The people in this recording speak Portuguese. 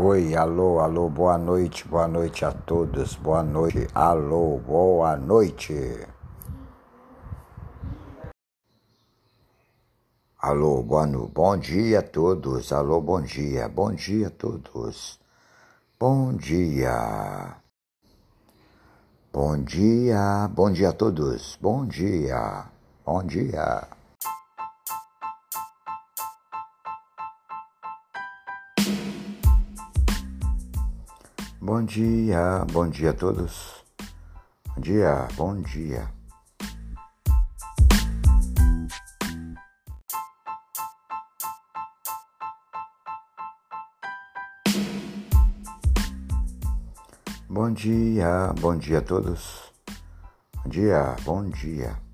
Oi, alô, alô, boa noite, boa noite a todos, boa noite, alô, boa noite. Alô, boa noite, bom dia a todos, alô, bom dia, bom dia a todos, bom dia. Bom dia, bom dia a todos, bom dia, bom dia. Bom dia, bom dia a todos. Bom dia, bom dia. Bom dia, bom dia a todos. Bom dia, bom dia.